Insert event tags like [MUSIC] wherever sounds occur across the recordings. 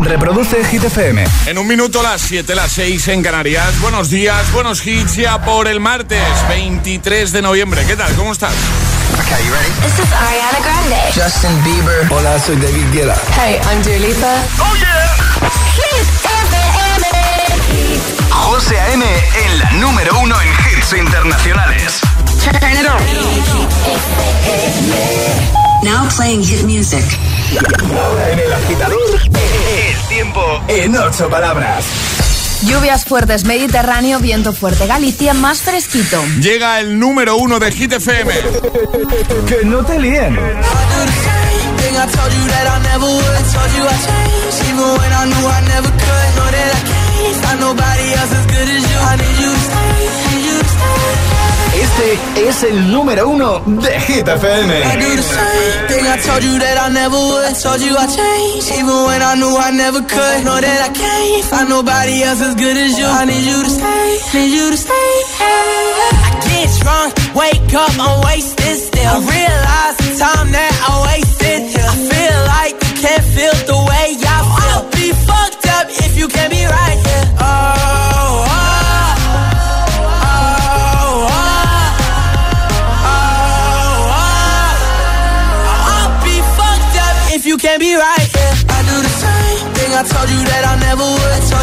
Reproduce Hit FM. En un minuto las 7, las 6 en Canarias. Buenos días, buenos hits ya por el martes 23 de noviembre. ¿Qué tal? ¿Cómo estás? Okay, you ready? This is Ariana Grande. Justin Bieber. Hola, soy David Guetta. Hey, I'm Dua Lipa. ¡Oh, yeah! Hit FM. José A.M. en la número uno en hits internacionales. Turn it on. Now playing hit music. Ahora en el agitador, el tiempo en ocho palabras. Lluvias fuertes, Mediterráneo, viento fuerte, Galicia más fresquito. Llega el número uno de Hit FM. [LAUGHS] Que no te líen. I I I I I I. I. Este es el número uno de Hit I FM. do the same thing I told you that I never would. Told you I changed, even when I knew I never could. Know that I can't find nobody else as good as you. I need you to stay, need you to stay. I get drunk, wake up, I'm wasted still. I realize the time that I wasted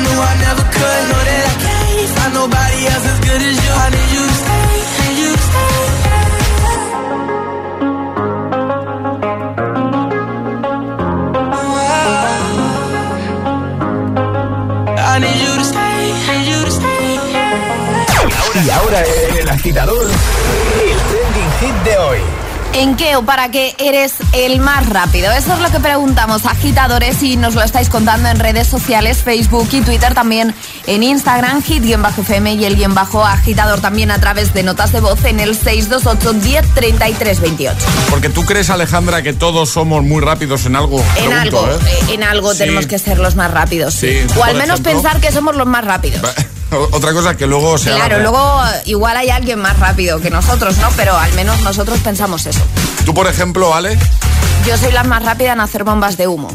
I knew. Y ahora el agitador, ¿En qué o para qué eres el más rápido? Eso es lo que preguntamos agitadores y nos lo estáis contando en redes sociales, Facebook y Twitter, también en Instagram, hit-fm y el guion bajo agitador también a través de notas de voz en el 628 10 33 28. Porque tú crees, Alejandra, que todos somos muy rápidos en algo. En Pregunto, algo, ¿eh? eh, en algo Sí. tenemos que ser los más rápidos. sí. O al menos ejemplo. pensar que somos los más rápidos. [LAUGHS] Otra cosa que luego se Claro, luego eh, igual hay alguien más rápido que nosotros, ¿no? Pero al menos nosotros pensamos eso. Tú, por ejemplo, Ale, Yo soy la más rápida en hacer bombas de humo.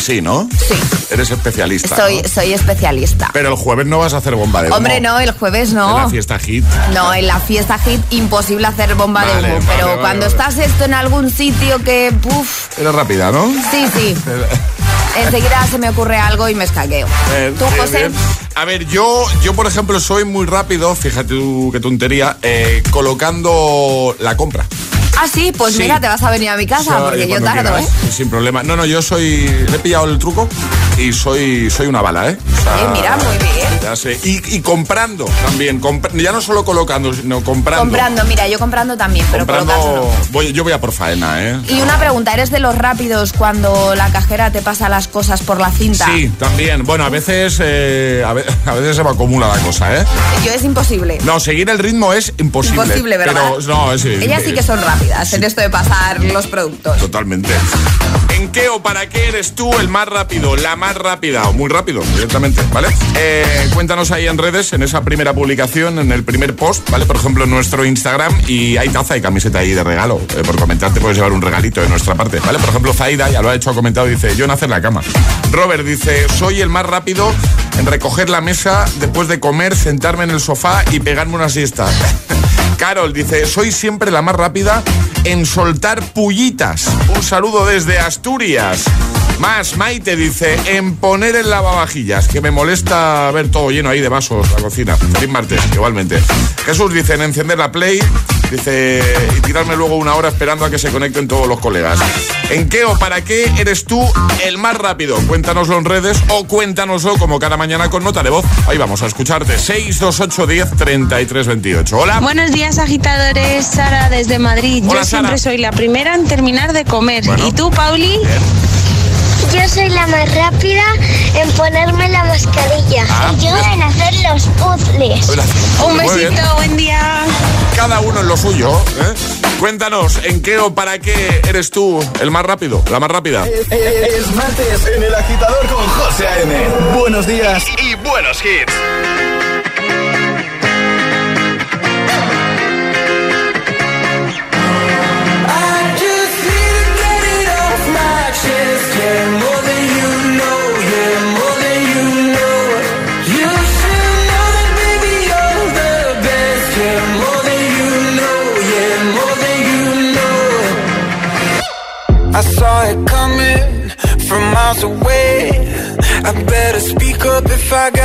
sí, ¿no? Sí. Eres especialista. Soy, ¿no? soy especialista. Pero el jueves no vas a hacer bomba de humo. Hombre, no, el jueves En no. la fiesta hit. No, en la fiesta hit imposible hacer bomba Vale, de humo. vale, pero vale, cuando estás esto en algún sitio que, puf, Eres rápida, ¿no? sí, sí. [LAUGHS] Enseguida se me ocurre algo y me escaqueo. Bien, ¿Tú, bien, José? bien. A ver, yo, yo por ejemplo soy muy rápido, fíjate tú qué tontería, eh, colocando la compra. Ah, sí, pues Sí. mira, te vas a venir a mi casa porque yo tardo, quieras, ¿eh? Sin problema. No, no, yo soy. Le he pillado el truco y soy, soy una bala, ¿eh? O sea, Eh, mira, muy bien. ya sé. Y, y comprando también. compra- ya no solo colocando, sino comprando. Comprando, mira, yo comprando también, pero Comprando. voy, yo voy a por faena, ¿eh? Y una pregunta, ¿eres de los rápidos cuando la cajera te pasa las cosas por la cinta? Sí, también. Bueno, a veces, eh, a, ve- [LAUGHS] a veces se me acumula la cosa, ¿eh? Yo es imposible. No, seguir el ritmo es imposible. Imposible, ¿verdad? Pero no, es Ellas sí que son rápidas en esto de pasar los productos. Totalmente. ¿En qué o para qué eres tú el más rápido, la más rápida o muy rápido directamente, ¿vale? Eh, cuéntanos ahí en redes, en esa primera publicación, en el primer post, ¿vale? Por ejemplo, en nuestro Instagram y hay taza y camiseta ahí de regalo. Eh, por comentarte puedes llevar un regalito de nuestra parte, ¿vale? Por ejemplo, Zaida ya lo ha hecho, ha comentado, dice, yo en hacer la cama. Robert dice, soy el más rápido en recoger la mesa después de comer, sentarme en el sofá y pegarme una siesta. [LAUGHS] Carol dice, soy siempre la más rápida en soltar pullitas. Un saludo desde Asturias. Más, Maite dice, en poner el lavavajillas, que me molesta ver todo lleno ahí de vasos la cocina. Feliz martes, igualmente. Jesús dice, en encender la play, dice, y tirarme luego una hora esperando a que se conecten todos los colegas. ¿En qué o para qué eres tú el más rápido? Cuéntanoslo en redes o cuéntanoslo como cada mañana con nota de voz. Ahí vamos a escucharte. 628 10 33 28. Hola. Buenos días, agitadores. Sara desde Madrid. Hola, Yo siempre soy la primera en terminar de comer. Bueno. ¿Y tú, Pauli? Yo soy la más rápida en ponerme la mascarilla. Ah. Y yo en hacer los puzzles. Hola. Un besito, buen día. Cada uno en lo suyo. ¿eh? Cuéntanos, ¿en qué o para qué eres tú el más rápido? La más rápida. Es martes en el agitador con José A.M. Buenos días y buenos hits.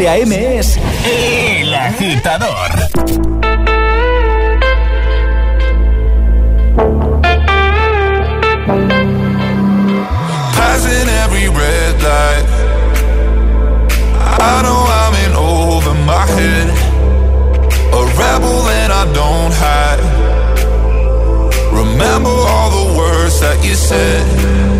José A.M. es El Agitador. Passing every red light. I know I'm in over my head. A rebel and I don't hide. Remember all the words that you said.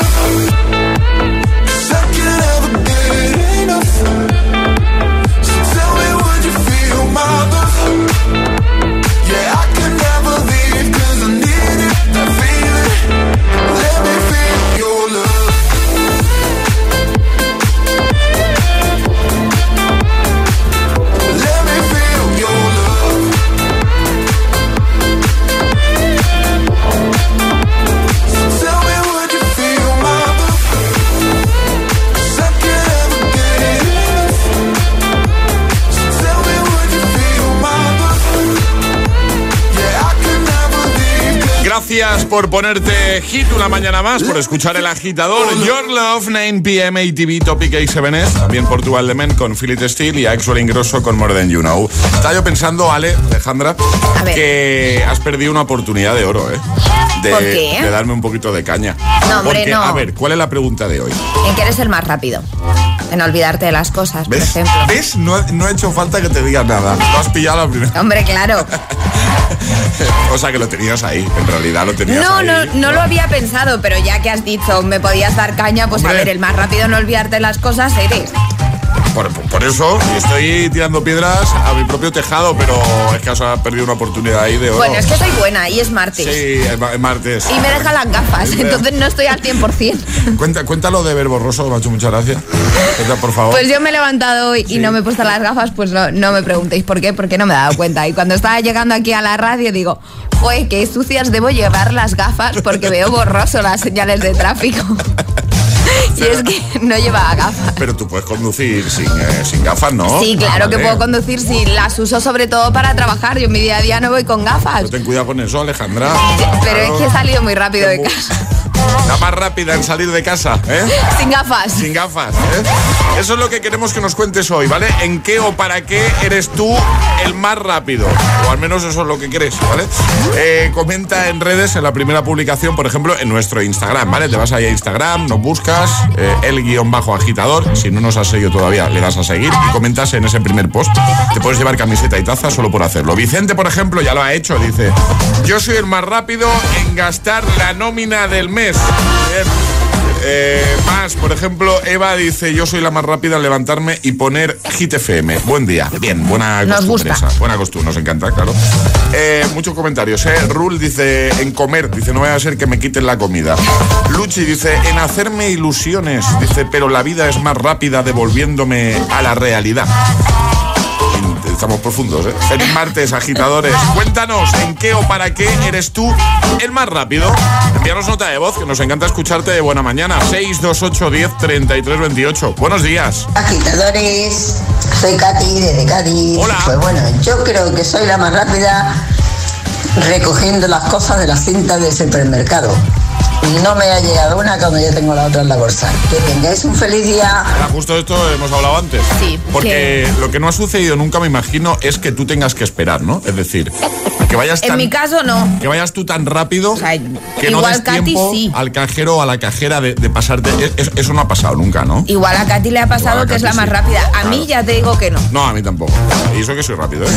Por ponerte hit una mañana más, por escuchar el agitador. Your Love, 9 pm ATV Topic A7S. También Portugal de Men con Philip Steel y Axel Ingrosso con More Than You Know. Estaba yo pensando, Ale, Alejandra, que has perdido una oportunidad de oro, ¿eh? De, ¿Por qué? de darme un poquito de caña. No, hombre, Porque, no. A ver, ¿cuál es la pregunta de hoy? En que eres el más rápido. En olvidarte de las cosas, por ¿Ves? ejemplo. ¿Ves? No, no ha hecho falta que te digas nada. Lo has pillado la primera. Hombre, claro. [LAUGHS] [LAUGHS] O sea que lo tenías ahí. En realidad lo tenías No, ahí. no, no lo había pensado, pero ya que has dicho me podías dar caña, pues a ver, el más rápido en olvidarte las cosas eres. Por, por eso estoy tirando piedras a mi propio tejado, pero es que has perdido una oportunidad ahí de oro. Bueno, es que soy buena y es martes. Sí, es ma- es martes. Y me deja las gafas, Es entonces no estoy al 100%. [LAUGHS] Cuenta, cuéntalo de ver borroso, hecho muchas gracias. Por favor. Pues yo me he levantado hoy y no me he puesto las gafas, pues no, no me preguntéis por qué, porque no me he dado cuenta. Y cuando estaba llegando aquí a la radio digo, joder, qué sucias debo llevar las gafas porque veo borroso las señales de tráfico. [LAUGHS] [LAUGHS] y es que no llevaba gafas. Pero tú puedes conducir sin, eh, sin gafas, ¿no? Sí, claro Ah, que puedo conducir si las uso sobre todo para trabajar. Yo en mi día a día no voy con gafas. Pero ten cuidado con eso, Alejandra. Pero es que he salido muy rápido de casa. La más rápida en salir de casa, ¿eh? Sin gafas. Sin gafas, ¿eh? Eso es lo que queremos que nos cuentes hoy, ¿vale? ¿En qué o para qué eres tú el más rápido? O al menos eso es lo que quieres, ¿vale? Eh, comenta en redes, en la primera publicación, por ejemplo, en nuestro Instagram, ¿vale? Te vas ahí a Instagram, nos buscas, eh, el guion bajo agitador. Si no nos has seguido todavía, le das a seguir y comentas en ese primer post. Te puedes llevar camiseta y taza solo por hacerlo. Vicente, por ejemplo, ya lo ha hecho, dice, yo soy el más rápido en gastar la nómina del mes. Bien. Eh, más, por ejemplo, Eva dice, yo soy la más rápida en levantarme y poner Hit FM. Buen día. Bien, buena Nos costumbre gusta. esa. Buena costumbre, nos encanta, claro. Eh, muchos comentarios, ¿eh? Rule dice, en comer, dice, no vaya a ser que me quiten la comida. Luchi dice, en hacerme ilusiones, dice, pero la vida es más rápida devolviéndome a la realidad. Estamos profundos, ¿eh? Feliz martes, agitadores. Cuéntanos en qué o para qué eres tú el más rápido. Envíanos nota de voz, que nos encanta escucharte de buena mañana. 628 10 33 28. Buenos días. Agitadores, soy Katy desde Cádiz. Hola. Pues bueno, yo creo que soy la más rápida recogiendo las cosas de la cinta del supermercado. No me ha llegado una cuando ya tengo la otra en la bolsa. Que tengáis un feliz día. Ahora, justo esto hemos hablado antes. Sí, Porque lo que no ha sucedido nunca, me imagino, es que tú tengas que esperar, ¿no? Es decir, que vayas En mi caso, no. Que vayas tú tan rápido sea, que no igual des Katy tiempo sí. al cajero o a la cajera de, de pasarte. Es- es- eso no ha pasado nunca, ¿no? Igual a Katy le ha pasado que es la más rápida. A Claro. mí ya te digo que no. No, a mí tampoco. Y eso que soy rápido, ¿eh?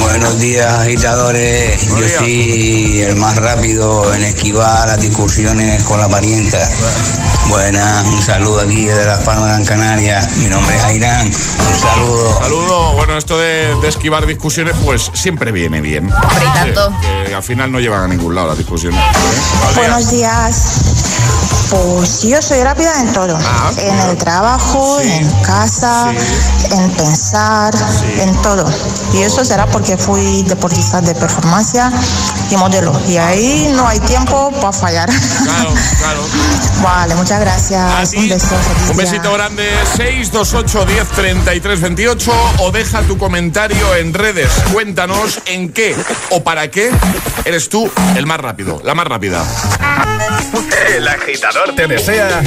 Buenos días, agitadores. Buenos Yo días. soy el más rápido en esquivar las discusiones con la parienta. Buenas, un saludo aquí de Las Palmas de Gran Canaria. Mi nombre es Airán. Un saludo. Saludo. Bueno, esto de, de esquivar discusiones, pues siempre viene bien. Hombre, y tanto. Sí, que al final no llevan a ningún lado las discusiones. ¿eh? Buenos días. Pues yo soy rápida en todo. Ah, en el trabajo, Sí. en casa, en pensar, en todo. Y eso será porque fui deportista de performance y modelo. Y ahí no hay tiempo para fallar. Claro, claro. [LAUGHS] vale, muchas gracias. ti, Un beso. feliz Un día. besito grande, 628 10 33 28 o deja tu comentario en redes. Cuéntanos en qué o para qué eres tú el más rápido, la más rápida. El agitador te desea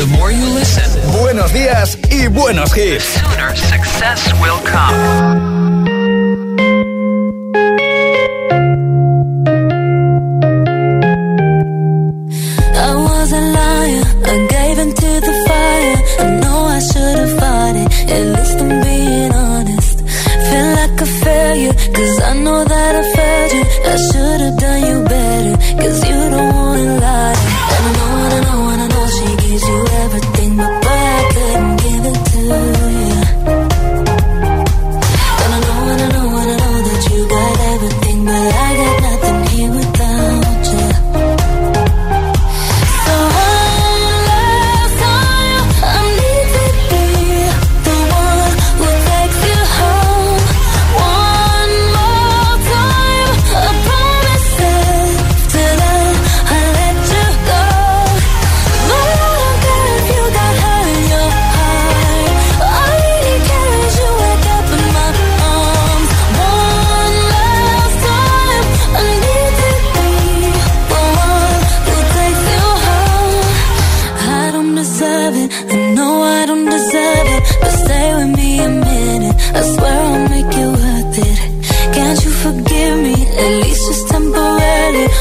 buenos días y buenos hits. I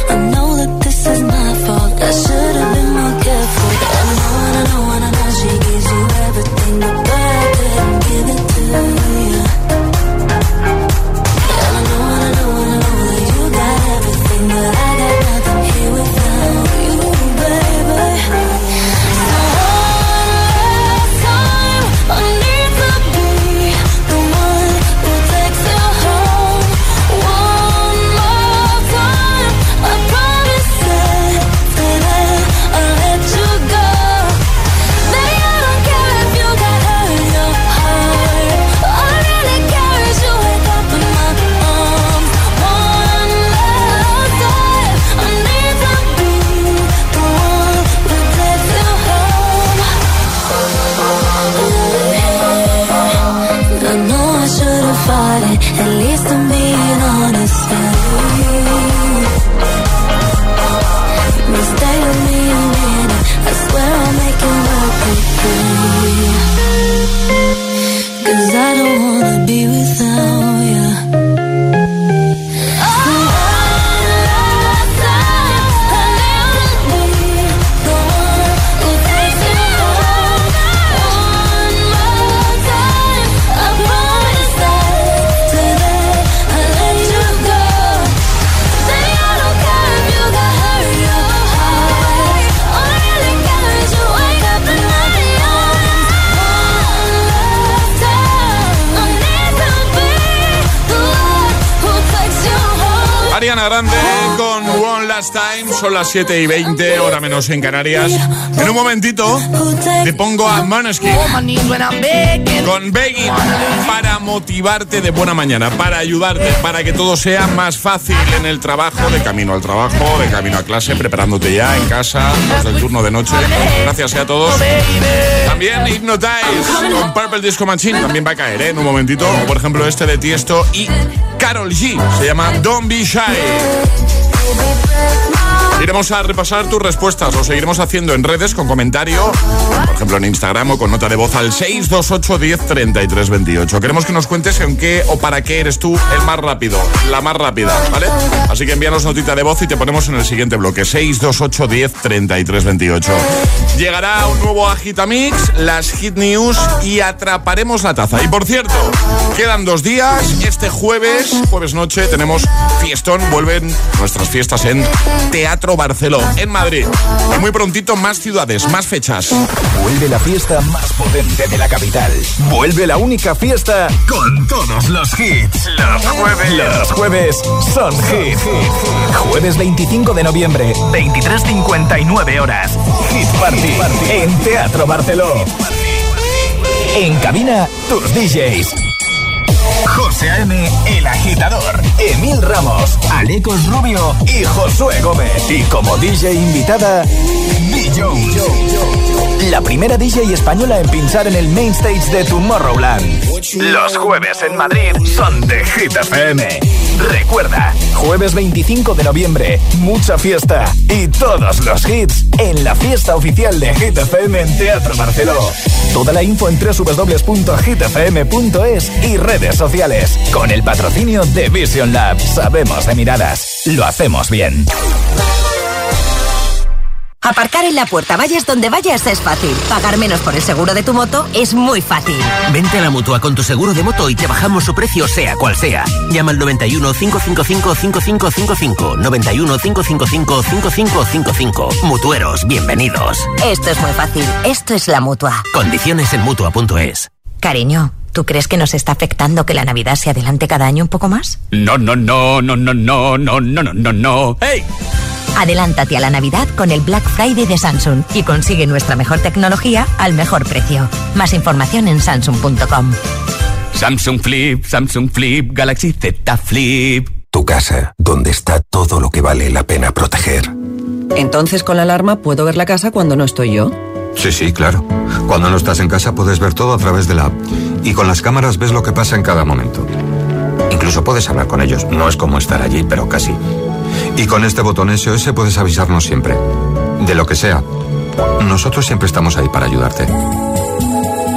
I know 7 y 20, hora menos en Canarias. En un momentito te pongo a Maneskin con Begging para motivarte de buena mañana, para ayudarte, para que todo sea más fácil en el trabajo, de camino al trabajo, de camino a clase, preparándote ya en casa, los del turno de noche. Gracias a todos. También Hypnotize con Purple Disco Machine también va a caer ¿eh? en un momentito. Por ejemplo este de Tiesto y Carol G. Se llama Don't Be Shy. Iremos a repasar tus respuestas. Lo seguiremos haciendo en redes con comentario, por ejemplo en Instagram o con nota de voz al 628 10 33 28. Queremos que nos cuentes en qué o para qué eres tú el más rápido, la más rápida, ¿vale? Así que envíanos notita de voz y te ponemos en el siguiente bloque: 628 10 33 28. Llegará un nuevo Agitamix, las Hit News y atraparemos la taza. Y por cierto, quedan dos días. Este jueves, jueves noche, tenemos fiestón. Vuelven nuestras fiestas en Teatro Barceló, en Madrid. Y muy prontito más ciudades, más fechas. Vuelve la fiesta más potente de la capital. Vuelve la única fiesta con todos los hits. Los jueves. Los jueves son hit. Jueves 25 de noviembre, 23.59 horas. Hit Party en Teatro Barceló. En cabina, tus DJs. José A.M., El Agitador, Emil Ramos, Alecos Rubio y Josué Gómez. Y como DJ invitada, DJ. La primera DJ española en pinchar en el main stage de Tomorrowland. Los jueves en Madrid son de Hit FM. Recuerda, jueves 25 de noviembre, mucha fiesta y todos los hits en la fiesta oficial de Hit FM en Teatro Barceló. Toda la info en www.hitfm.es y redes sociales. Con el patrocinio de Vision Lab. Sabemos de miradas. Lo hacemos bien. Aparcar en la puerta, vayas donde vayas, es fácil. Pagar menos por el seguro de tu moto es muy fácil. Vente a la mutua con tu seguro de moto y te bajamos su precio, sea cual sea. Llama al 91 555 5555. 91 555 5555. Mutueros, bienvenidos. Esto es muy fácil. Esto es la mutua. Condiciones en mutua.es. Cariño, ¿tú crees que nos está afectando que la Navidad se adelante cada año un poco más? No, no, no, no, no, no, no, no, no, no, no. ¡Hey! Adelántate a la Navidad con el Black Friday de Samsung y consigue nuestra mejor tecnología al mejor precio. Más información en samsung.com. Samsung Flip, Samsung Flip, Galaxy Z Flip. Tu casa, donde está todo lo que vale la pena proteger. Entonces con la alarma puedo ver la casa cuando no estoy yo. Sí, sí, claro. Cuando no estás en casa puedes ver todo a través de la app. Y con las cámaras ves lo que pasa en cada momento. Incluso puedes hablar con ellos. No es como estar allí, pero casi. Y con este botón SOS puedes avisarnos siempre. De lo que sea. Nosotros siempre estamos ahí para ayudarte.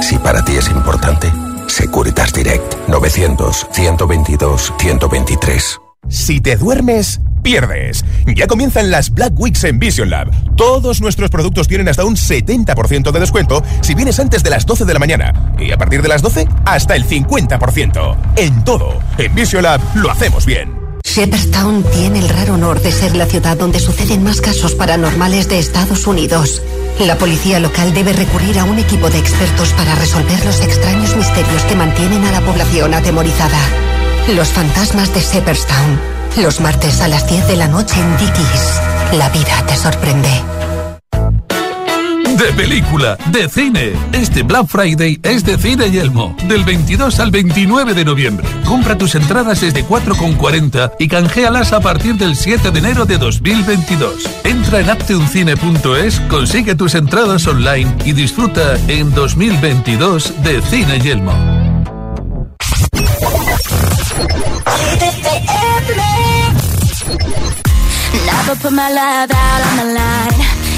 Si para ti es importante, Securitas Direct 900-122-123. Si te duermes, pierdes. Ya comienzan las Black Weeks en Vision Lab. Todos nuestros productos tienen hasta un 70% de descuento si vienes antes de las 12 de la mañana. Y a partir de las 12, hasta el 50%. En todo. En Vision Lab lo hacemos bien. Shepherdstown tiene el raro honor de ser la ciudad donde suceden más casos paranormales de Estados Unidos. La policía local debe recurrir a un equipo de expertos para resolver los extraños misterios que mantienen a la población atemorizada. Los fantasmas de Shepherdstown. Los martes a las 10 de la noche en Dickies. La vida te sorprende. De película, de cine. Este Black Friday es de Cine Yelmo. Del 22 al 29 de noviembre. Compra tus entradas desde 4,40 y canjealas a partir del 7 de enero de 2022. Entra en apteuncine.es, consigue tus entradas online y disfruta en 2022 de Cine Yelmo.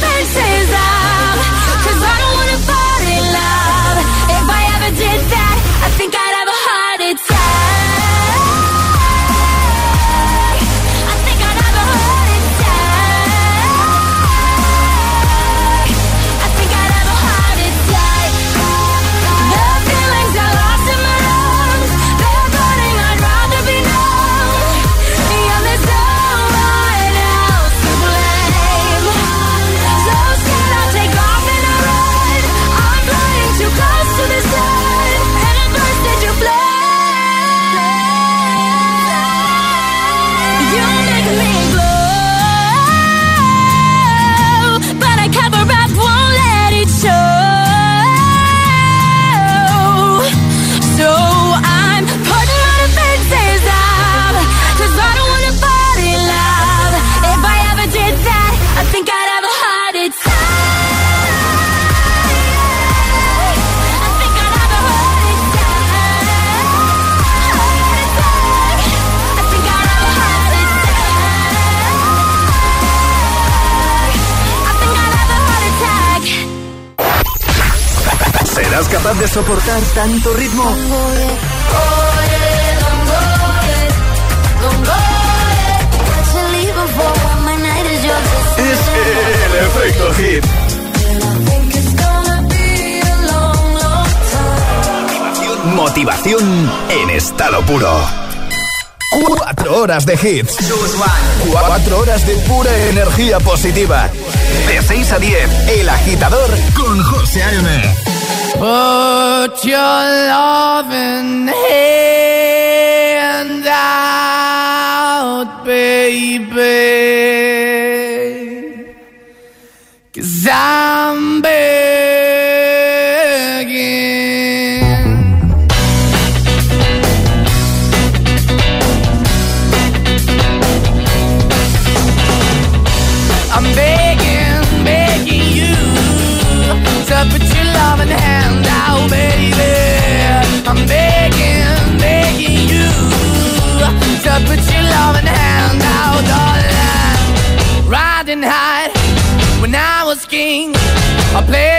princesa. ¿Serás capaz de soportar tanto ritmo? Es el efecto hit. Motivación en estado puro. Cuatro horas de hits. Cuatro horas de pura energía positiva. De 6 a 10, El Agitador con José A.M. Put your loving hand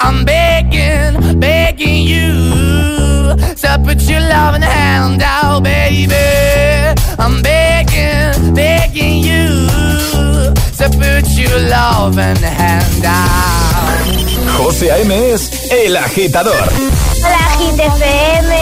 I'm begging, begging you to put your loving hand out, baby. I'm begging, begging you to put your loving hand out. José A.M. es El Agitador. FM.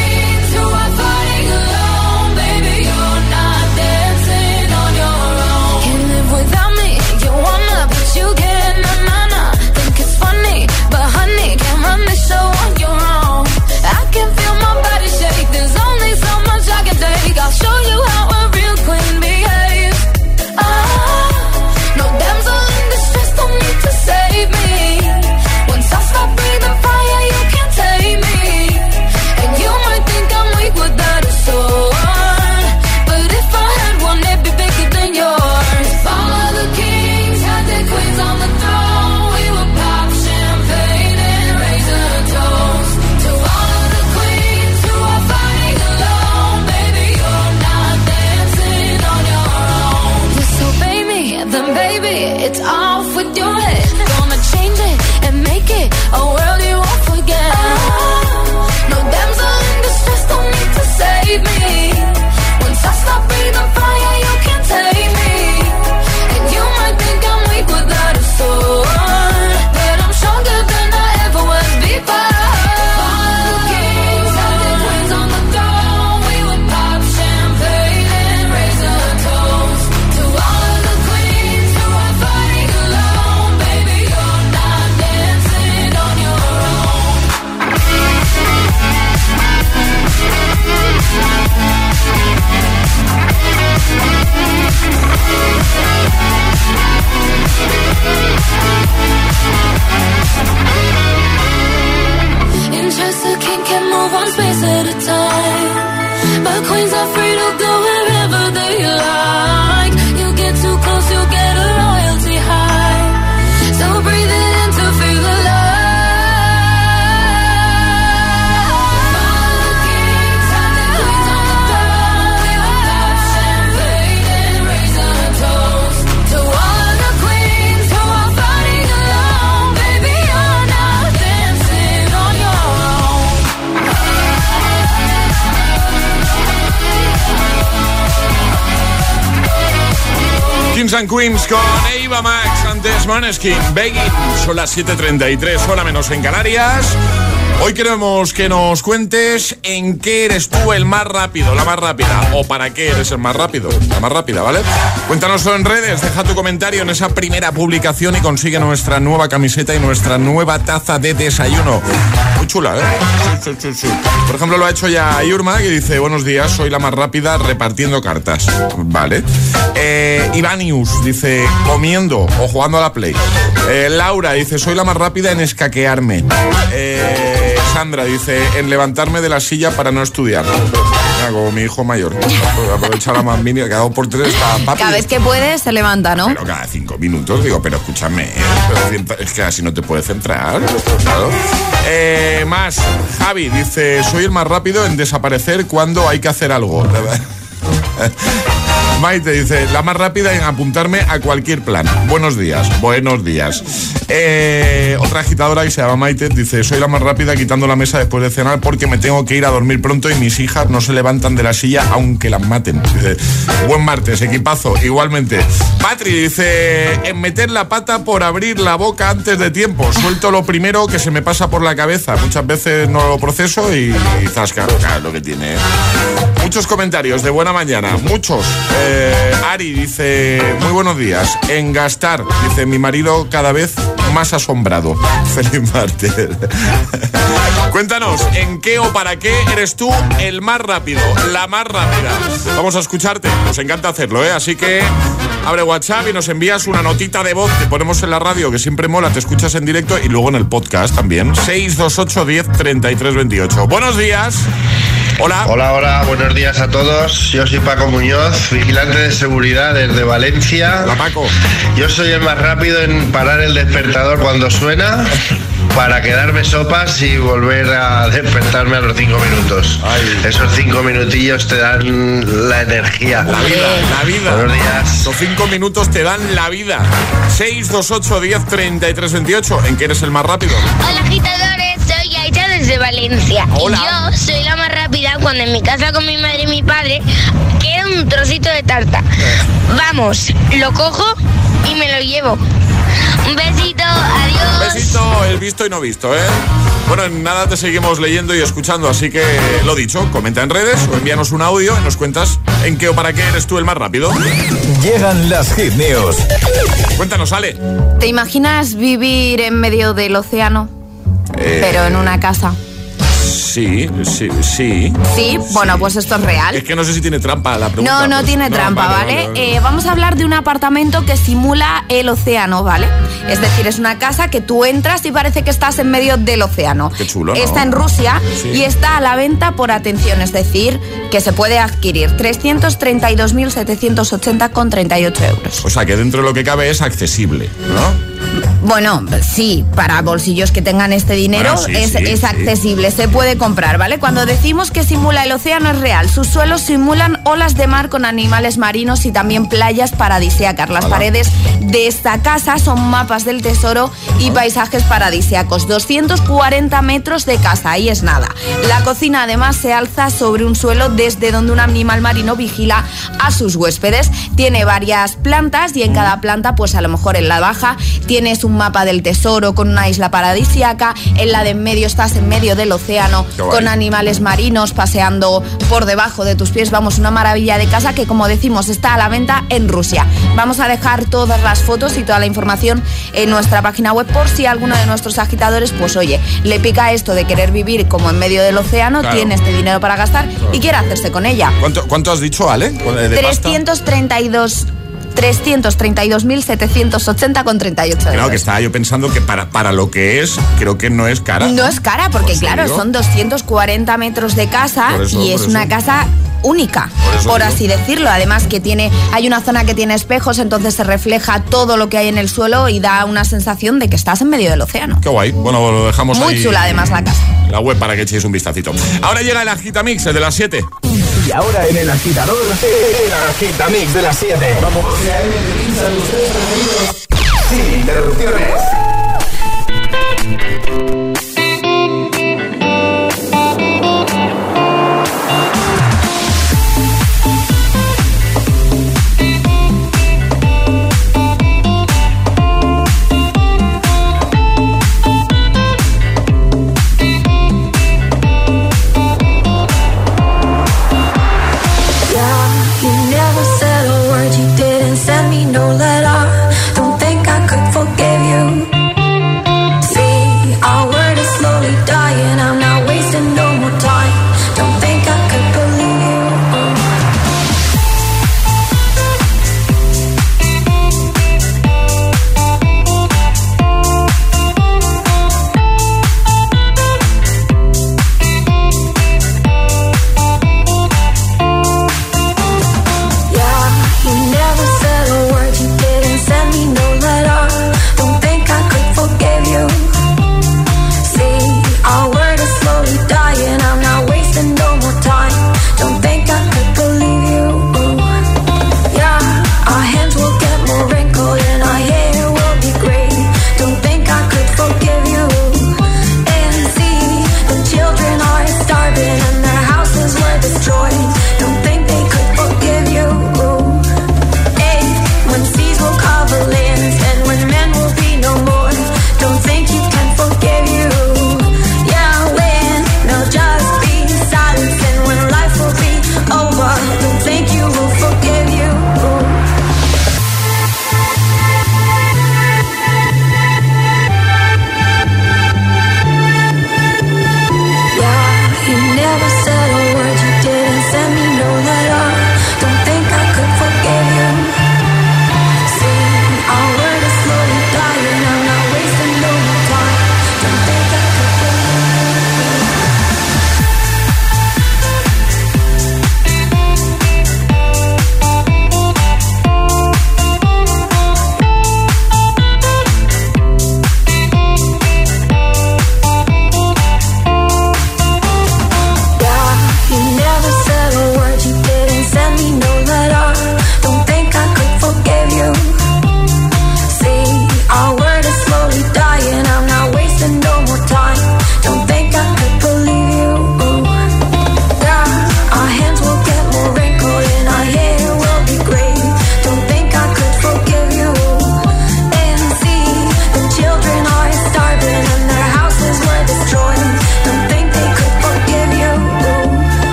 Show you how a and Queens con Eva Max, antes Maneskin, Begging, son las 7.33, hora menos en Canarias. Hoy queremos que nos cuentes en qué eres tú el más rápido, la más rápida, o para qué eres el más rápido, la más rápida, ¿vale? Cuéntanoslo en redes, deja tu comentario en esa primera publicación y consigue nuestra nueva camiseta y nuestra nueva taza de desayuno. Chula, ¿eh? Por ejemplo, lo ha hecho ya Yurma, que dice, buenos días, soy la más rápida repartiendo cartas. Vale. Eh, Ivanius dice, comiendo o jugando a la Play. Eh, Laura dice, soy la más rápida en escaquearme. Eh, Sandra dice, en levantarme de la silla para no estudiar. Como mi hijo mayor. Aprovecha la más mínima, cada dos por tres papi. Cada vez que puede se levanta, ¿no? Pero cada cinco minutos digo, pero escúchame, ¿eh? Es que así no te puedes centrar. Claro. Eh, más, Javi dice, soy el más rápido en desaparecer cuando hay que hacer algo. [LAUGHS] Maite dice, la más rápida en apuntarme a cualquier plan. Buenos días, buenos días. Eh, otra agitadora que se llama Maite dice, soy la más rápida quitando la mesa después de cenar porque me tengo que ir a dormir pronto y mis hijas no se levantan de la silla aunque las maten. Buen martes, equipazo, igualmente. Patri dice, en meter la pata por abrir la boca antes de tiempo. Suelto lo primero que se me pasa por la cabeza. Muchas veces no lo proceso y, y zasca, lo que tiene. Muchos comentarios de buena mañana, muchos. Eh, Ari dice, muy buenos días. En gastar, dice, mi marido cada vez más asombrado. [LAUGHS] Feliz martes. [LAUGHS] Cuéntanos, ¿en qué o para qué eres tú el más rápido, la más rápida? Vamos a escucharte, nos encanta hacerlo, ¿eh? Así que abre WhatsApp y nos envías una notita de voz que ponemos en la radio, que siempre mola, te escuchas en directo y luego en el podcast también. 628 10 33 28. Buenos días. Hola. Hola, hola, buenos días a todos. Yo soy Paco Muñoz, vigilante de seguridad desde Valencia. Hola, Paco. Yo soy el más rápido en parar el despertador cuando suena para quedarme sopas y volver a despertarme a los cinco minutos. Esos cinco minutillos te dan la energía. La vida, la vida. Buenos días. Los cinco minutos te dan la vida. 628 10 33 28. ¿En qué eres el más rápido? Hola agitadores, desde Valencia. Hola. Y yo soy la más rápida cuando en mi casa con mi madre y mi padre queda un trocito de tarta. Vamos, lo cojo y me lo llevo. Un besito, adiós. Besito, el visto y no visto, ¿eh? Bueno, en nada te seguimos leyendo y escuchando, así que lo dicho, comenta en redes o envíanos un audio y nos cuentas en qué o para qué eres tú el más rápido. Llegan las hit news. Cuéntanos, Ale. ¿Te imaginas vivir en medio del océano, Eh, pero en una casa? Sí, sí, sí. Sí, bueno, pues esto es real. Es que no sé si tiene trampa la pregunta. No, no pues. tiene trampa, ¿vale? Eh, vamos a hablar de un apartamento que simula el océano, ¿vale? Es decir, es una casa que tú entras y parece que estás en medio del océano. Qué chulo, ¿no? Está en Rusia Sí. y está a la venta por atención, es decir, que se puede adquirir 332.780,38 euros. O sea, que dentro de lo que cabe es accesible, ¿no? Bueno, sí, para bolsillos que tengan este dinero Bueno, sí, es, sí, es sí. accesible, se puede comprar, ¿vale? Cuando decimos que simula el océano es real, sus suelos simulan olas de mar con animales marinos y también playas paradisíacas. Las paredes de esta casa son mapas del tesoro y paisajes paradisíacos. 240 metros de casa, ahí es nada. La cocina además se alza sobre un suelo desde donde un animal marino vigila a sus huéspedes. Tiene varias plantas y en cada planta, pues a lo mejor en la baja tienes un un mapa del tesoro, con una isla paradisiaca, en la de en medio estás en medio del océano, con animales marinos paseando por debajo de tus pies. Vamos, una maravilla de casa que como decimos está a la venta en Rusia. Vamos a dejar todas las fotos y toda la información en nuestra página web por si alguno de nuestros agitadores, pues oye, le pica esto de querer vivir como en medio del océano, tiene este dinero para gastar y quiere hacerse con ella. ¿Cuánto, cuánto has dicho, Ale? 332 eh, pasta? 332.780,38 euros. Claro, que estaba yo pensando que para, para lo que es, creo que no es cara. No es cara, porque pues claro, son 240 metros de casa y es una casa única, por, así decirlo. Además que tiene, hay una zona que tiene espejos, entonces se refleja todo lo que hay en el suelo y da una sensación de que estás en medio del océano. Qué guay. Bueno, lo dejamos Muy chula además la casa. La web para que echéis un vistacito. Ahora llega el Agitamix, el de las 7. Y ahora en el agitador, el agitamix de las 7. Vamos. Sin interrupciones.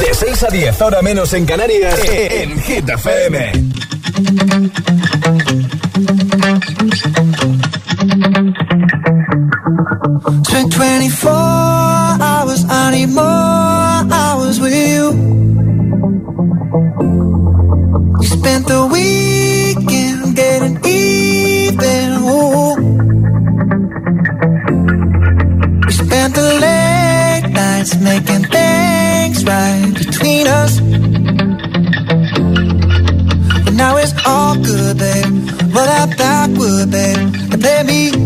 De 6 a 10, ahora menos en Canarias, e-, en Hit FM. I week. me.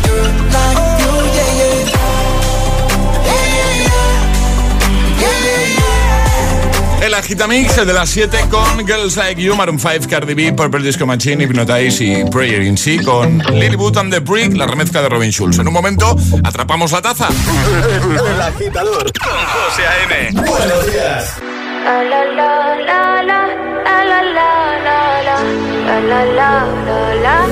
El Agitamix, el de las 7 con Girls Like You, Maroon 5, Cardi B, Purple Disco Machine, Hypnotize y Prayer in Sí, con Lily Boot and the Brick, la remezcla de Robin Schulz. En un momento, atrapamos la taza. El agitador con José A.M. Buenos días. La la la la la la la la la la la la la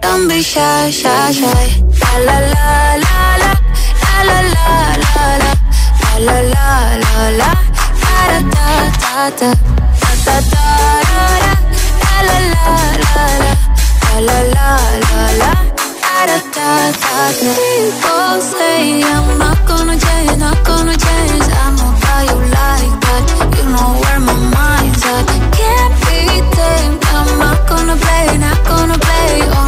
Don't be shy, shy, shy. La la la la la. La la la la la. La la la la la. Da da da da da. Da da da da. La la la la la. La la la la. Da da da da. People say I'm not gonna change, not gonna change. I know how you like that. You know where my mind's at. Can't be tamed. I'm not gonna play, not gonna play.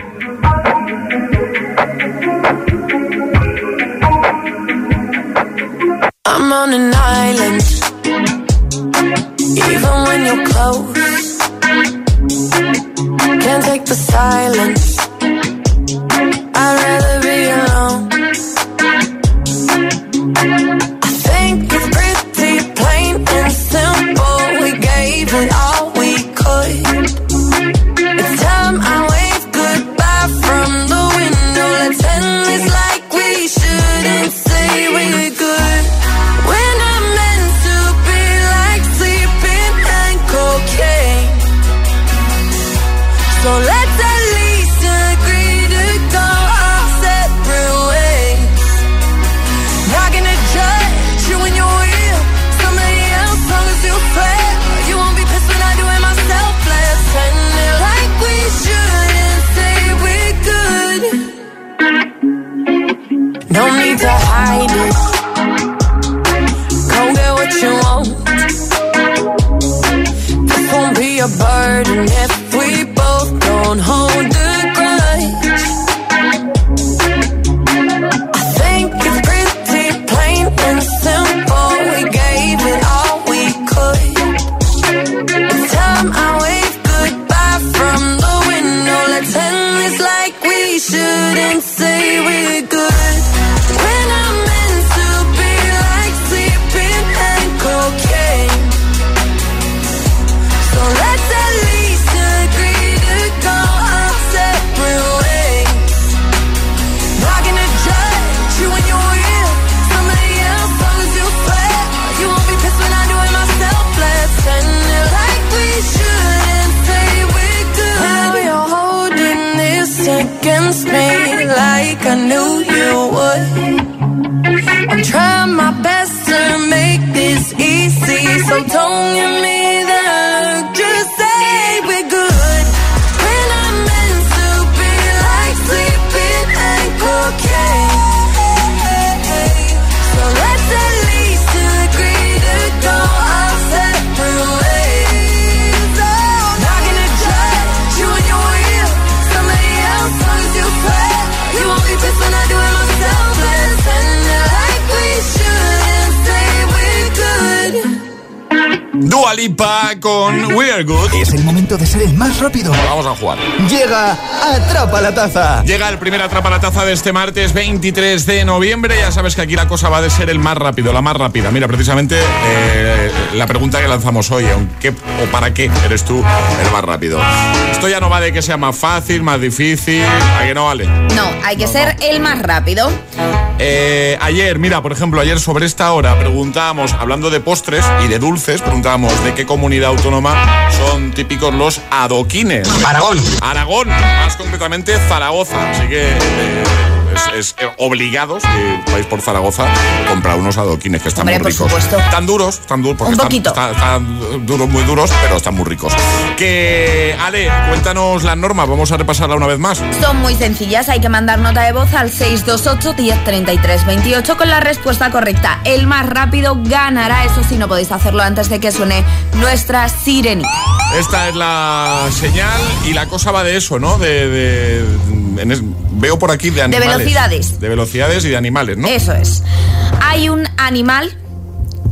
Dua Lipa con We Are Good. Es el momento de ser el más rápido. Vamos a jugar. Llega Atrapa la Taza. Llega el primer Atrapa la Taza de este martes 23 de noviembre. Ya sabes que aquí la cosa va de ser el más rápido, la más rápida. Mira, precisamente eh, la pregunta que lanzamos hoy, ¿qué o para qué eres tú el más rápido? Esto ya no va de que sea más fácil, más difícil, ¿a que no vale? No, hay que ser el más rápido. Eh, ayer, mira, por ejemplo, ayer sobre esta hora preguntábamos, hablando de postres y de dulces, preguntábamos de qué comunidad autónoma son típicos los adoquines. Aragón. Aragón, más concretamente Zaragoza. Así que eh, es, es, eh, obligado, si vais por Zaragoza, comprar unos adoquines que están Hombre, muy ricos. Están duros, están duros, porque Un están, poquito. están- están duros, muy duros, pero están muy ricos. Que, Ale, cuéntanos las normas, vamos a repasarla una vez más. Son muy sencillas, hay que mandar nota de voz al 628 1033 28 con la respuesta correcta. El más rápido ganará, eso sí, no podéis hacerlo antes de que suene nuestra sirenita. Esta es la señal y la cosa va de eso, ¿no? De, de- en es- veo por aquí de animales. velocidades. De velocidades y de animales, ¿no? Eso es. Hay un animal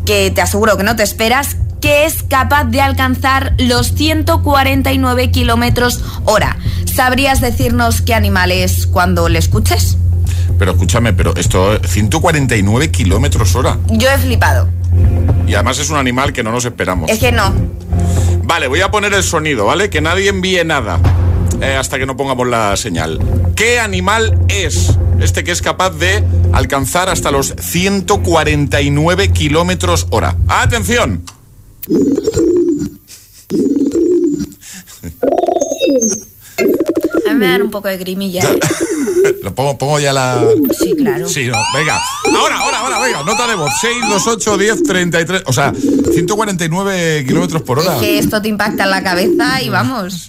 que te aseguro que no te esperas que es capaz de alcanzar los 149 kilómetros hora. ¿Sabrías decirnos qué animal es cuando le escuches? Pero escúchame, pero esto 149 kilómetros hora. Yo he flipado. Y además es un animal que no nos esperamos. Es que no. Vale, voy a poner el sonido, ¿vale? Que nadie envíe nada eh, hasta que no pongamos la señal. ¿Qué animal es este que es capaz de alcanzar hasta los 149 kilómetros hora? ¡Atención! A mí me dan un poco de grimilla. ¿eh? [LAUGHS] Lo pongo, pongo ya la. Sí, claro. Sí, no, venga. Ahora, ahora, ahora, venga. Nota de voz. 6, 2, 8, 10, 33. O sea, 149 kilómetros por hora. Es que esto te impacta en la cabeza y vamos.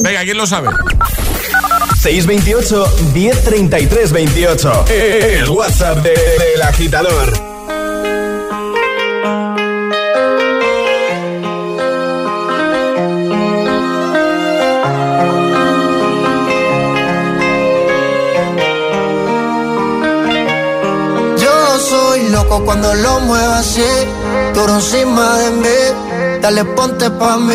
Venga, ¿quién lo sabe? 628 1033 28. El WhatsApp del de, de agitador. loco cuando lo muevas así. Tú encima de mí, dale ponte pa' mí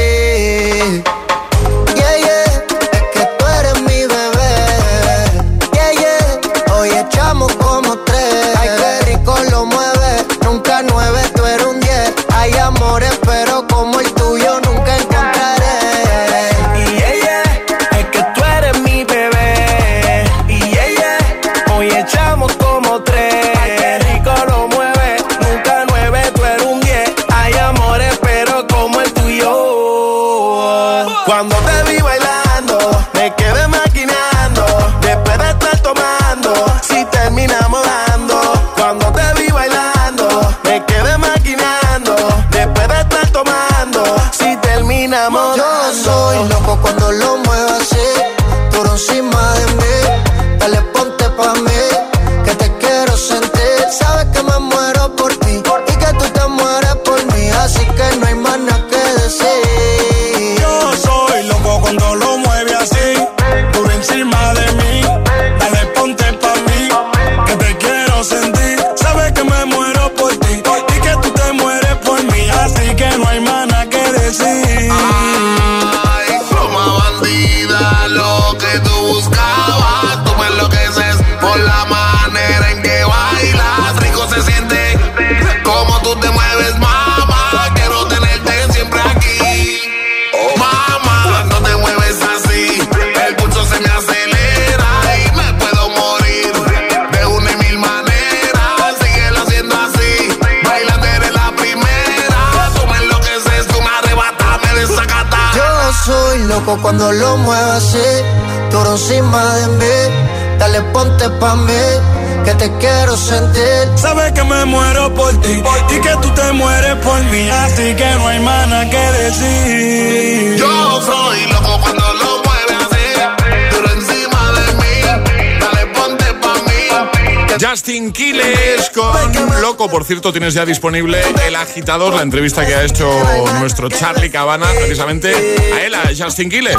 encima de mí. Dale, ponte pa' mí, que te quiero sentir. Sabes que me muero por ti, por ti que tú te mueres por mí. Así que no hay más que decir. Yo soy loco cuando lo mueve así. Pero encima de mí, dale, ponte pa' mí. Justin Quiles con Loco. Por cierto, tienes ya disponible El Agitador, la entrevista que ha hecho nuestro Charlie Cabana precisamente a él, a Justin Quiles.